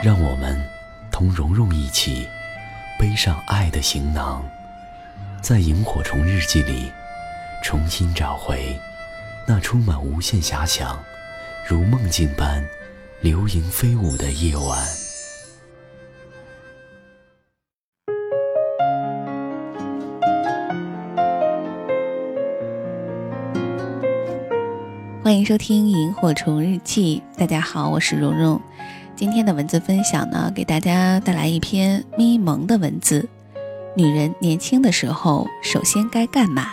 让我们同蓉蓉一起背上爱的行囊，在萤火虫日记里重新找回那充满无限遐想、如梦境般流萤飞舞的夜晚。欢迎收听《萤火虫日记》，大家好，我是蓉蓉。今天的文字分享呢，给大家带来一篇咪蒙的文字。女人年轻的时候，首先该干嘛？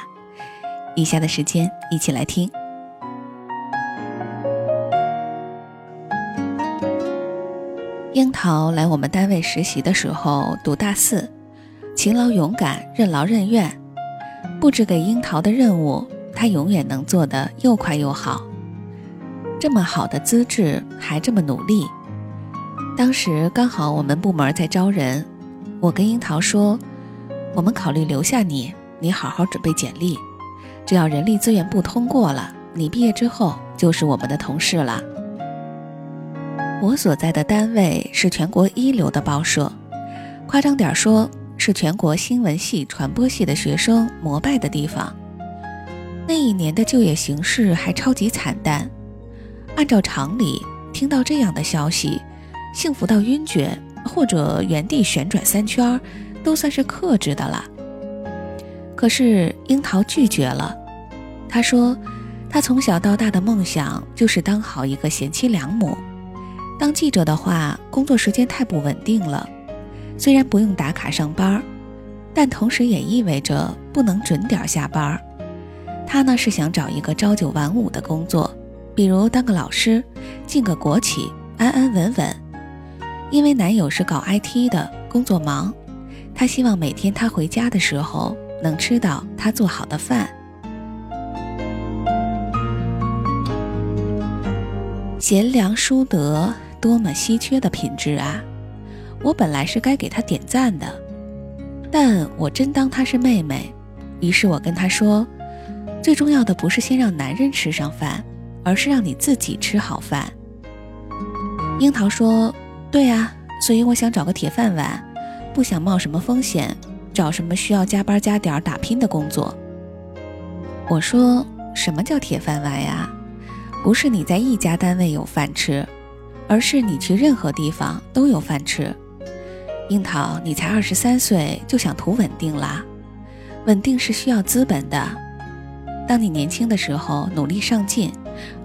以下的时间，一起来听。樱桃来我们单位实习的时候，读大四，勤劳勇敢，任劳任怨。布置给樱桃的任务，她永远能做得又快又好。这么好的资质，还这么努力。当时刚好我们部门在招人，我跟樱桃说，我们考虑留下你，你好好准备简历，只要人力资源部通过了，你毕业之后就是我们的同事了。我所在的单位是全国一流的报社，夸张点说，是全国新闻系、传播系的学生膜拜的地方。那一年的就业形势还超级惨淡，按照常理，听到这样的消息。幸福到晕厥，或者原地旋转三圈，都算是克制的了。可是樱桃拒绝了。她说：“她从小到大的梦想就是当好一个贤妻良母。当记者的话，工作时间太不稳定了。虽然不用打卡上班，但同时也意味着不能准点下班。她呢是想找一个朝九晚五的工作，比如当个老师，进个国企，安安稳稳。”因为男友是搞 IT 的，工作忙，她希望每天他回家的时候能吃到他做好的饭。贤良淑德，多么稀缺的品质啊！我本来是该给他点赞的，但我真当她是妹妹，于是我跟她说：“最重要的不是先让男人吃上饭，而是让你自己吃好饭。”樱桃说。对呀，所以我想找个铁饭碗，不想冒什么风险，找什么需要加班加点打拼的工作。我说，什么叫铁饭碗呀？不是你在一家单位有饭吃，而是你去任何地方都有饭吃。樱桃，你才二十三岁就想图稳定啦？稳定是需要资本的。当你年轻的时候努力上进，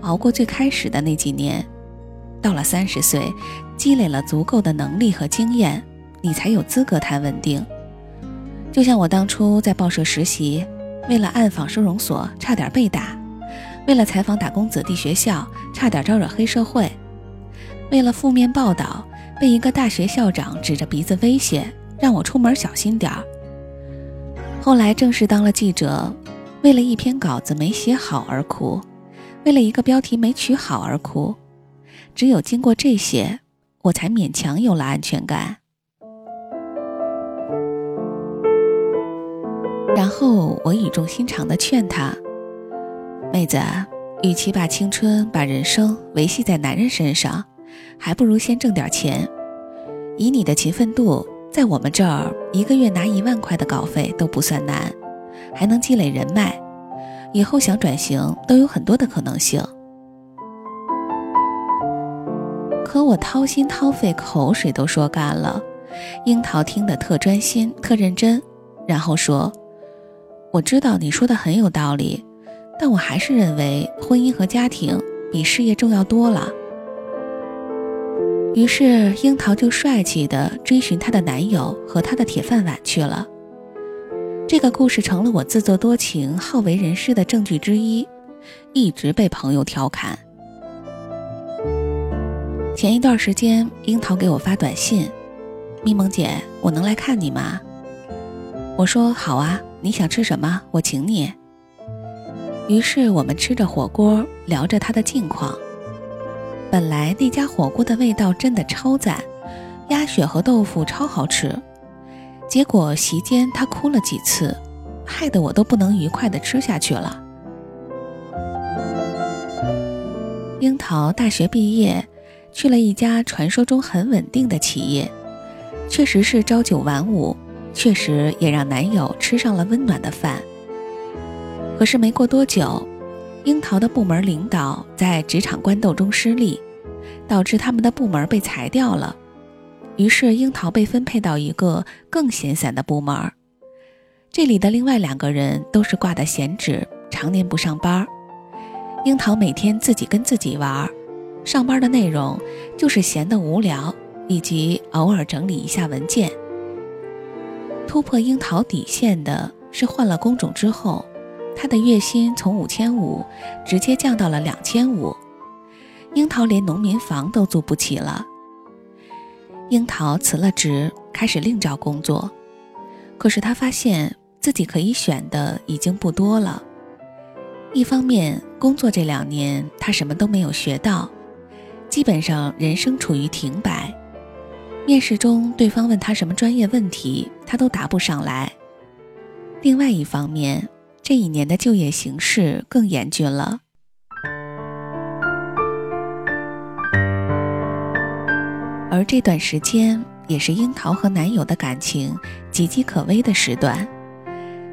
熬过最开始的那几年。到了三十岁，积累了足够的能力和经验，你才有资格谈稳定。就像我当初在报社实习，为了暗访收容所差点被打，为了采访打工子弟学校差点招惹黑社会，为了负面报道被一个大学校长指着鼻子威胁，让我出门小心点儿。后来正式当了记者，为了一篇稿子没写好而哭，为了一个标题没取好而哭。只有经过这些，我才勉强有了安全感。然后我语重心长地劝他：“妹子，与其把青春、把人生维系在男人身上，还不如先挣点钱。以你的勤奋度，在我们这儿一个月拿一万块的稿费都不算难，还能积累人脉，以后想转型都有很多的可能性。”可我掏心掏肺，口水都说干了。樱桃听得特专心、特认真，然后说：“我知道你说的很有道理，但我还是认为婚姻和家庭比事业重要多了。”于是樱桃就帅气地追寻她的男友和她的铁饭碗去了。这个故事成了我自作多情、好为人师的证据之一，一直被朋友调侃。前一段时间，樱桃给我发短信：“咪蒙姐，我能来看你吗？”我说：“好啊，你想吃什么？我请你。”于是我们吃着火锅，聊着他的近况。本来那家火锅的味道真的超赞，鸭血和豆腐超好吃。结果席间他哭了几次，害得我都不能愉快地吃下去了。樱桃大学毕业。去了一家传说中很稳定的企业，确实是朝九晚五，确实也让男友吃上了温暖的饭。可是没过多久，樱桃的部门领导在职场官斗中失利，导致他们的部门被裁掉了。于是樱桃被分配到一个更闲散的部门，这里的另外两个人都是挂的闲职，常年不上班。樱桃每天自己跟自己玩。上班的内容就是闲得无聊，以及偶尔整理一下文件。突破樱桃底线的是换了工种之后，他的月薪从五千五直接降到了两千五。樱桃连农民房都租不起了。樱桃辞了职，开始另找工作。可是他发现自己可以选的已经不多了。一方面，工作这两年他什么都没有学到。基本上人生处于停摆，面试中对方问他什么专业问题，他都答不上来。另外一方面，这一年的就业形势更严峻了。而这段时间也是樱桃和男友的感情岌岌可危的时段，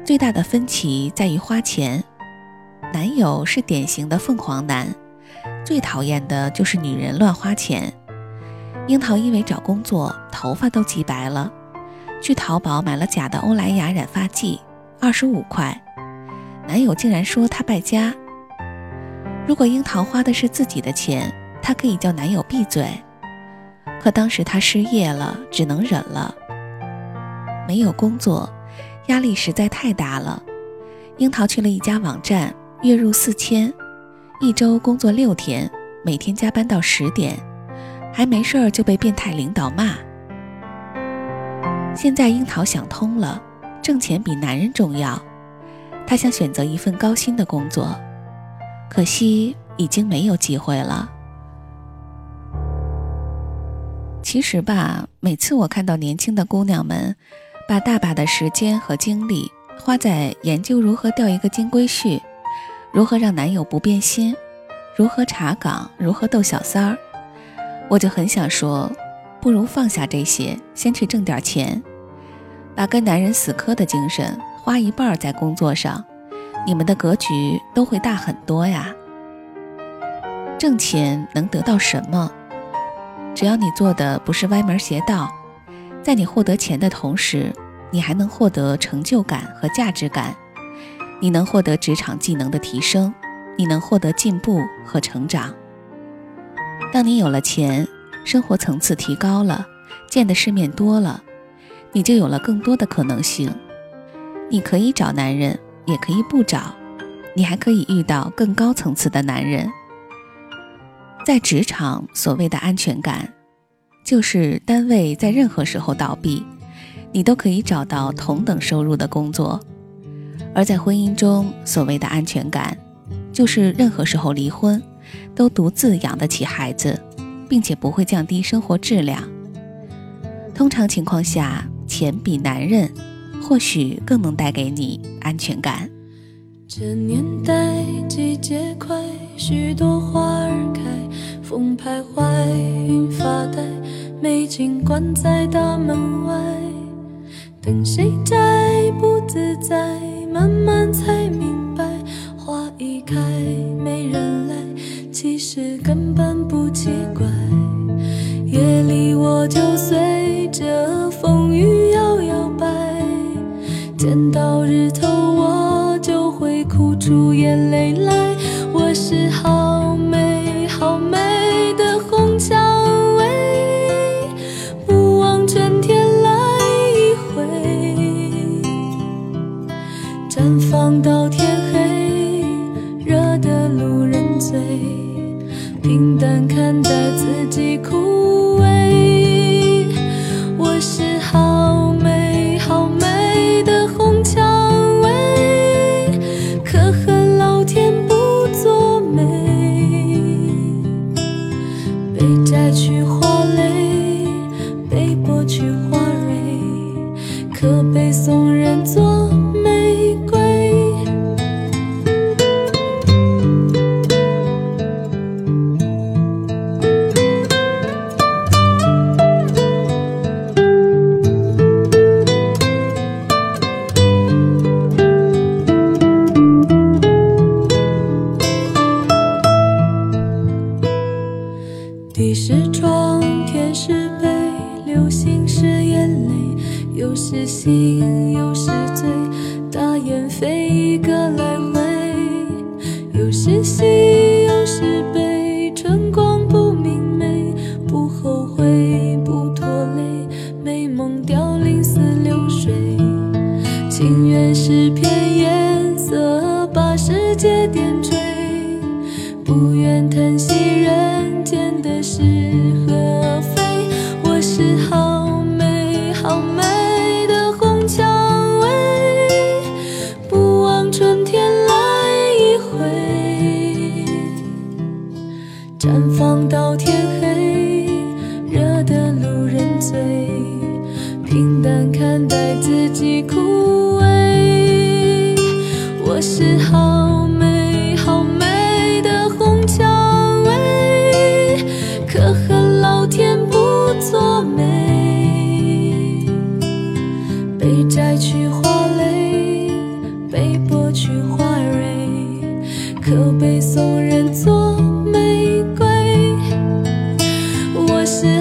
最大的分歧在于花钱。男友是典型的凤凰男。最讨厌的就是女人乱花钱。樱桃因为找工作，头发都急白了，去淘宝买了假的欧莱雅染发剂，二十五块。男友竟然说她败家。如果樱桃花的是自己的钱，她可以叫男友闭嘴。可当时她失业了，只能忍了。没有工作，压力实在太大了。樱桃去了一家网站，月入四千。一周工作六天，每天加班到十点，还没事儿就被变态领导骂。现在樱桃想通了，挣钱比男人重要。她想选择一份高薪的工作，可惜已经没有机会了。其实吧，每次我看到年轻的姑娘们，把大把的时间和精力花在研究如何钓一个金龟婿。如何让男友不变心？如何查岗？如何逗小三儿？我就很想说，不如放下这些，先去挣点钱，把跟男人死磕的精神花一半在工作上，你们的格局都会大很多呀。挣钱能得到什么？只要你做的不是歪门邪道，在你获得钱的同时，你还能获得成就感和价值感。你能获得职场技能的提升，你能获得进步和成长。当你有了钱，生活层次提高了，见的世面多了，你就有了更多的可能性。你可以找男人，也可以不找，你还可以遇到更高层次的男人。在职场，所谓的安全感，就是单位在任何时候倒闭，你都可以找到同等收入的工作。而在婚姻中，所谓的安全感，就是任何时候离婚，都独自养得起孩子，并且不会降低生活质量。通常情况下，钱比男人或许更能带给你安全感。这年代季节快，许多花儿开，风徘徊，云发呆，美景关在大门外，等谁在不自在。慢慢才明白，花一开没人来，其实根本不奇怪。夜里我就随着风雨摇摇摆，见到日头我就会哭出眼泪来。我是好绽放到天黑，惹得路人醉。平淡看待自己枯萎，我是好美好美的红蔷薇，可恨老天不作美，被摘去花蕾，被剥去花蕊，可被送人做。地是窗，天是被，流星是眼泪，有时醒，有时醉，大雁飞一个来回，有时喜，有时悲，春光不明媚，不后悔，不拖累，美梦凋零似流水，情缘是片颜色，把世界点缀，不愿叹息人是和非。我是好美好美的红蔷薇，不忘春天来一回，绽放到天黑，惹得路人醉。平淡看待自己枯送人做玫瑰。我是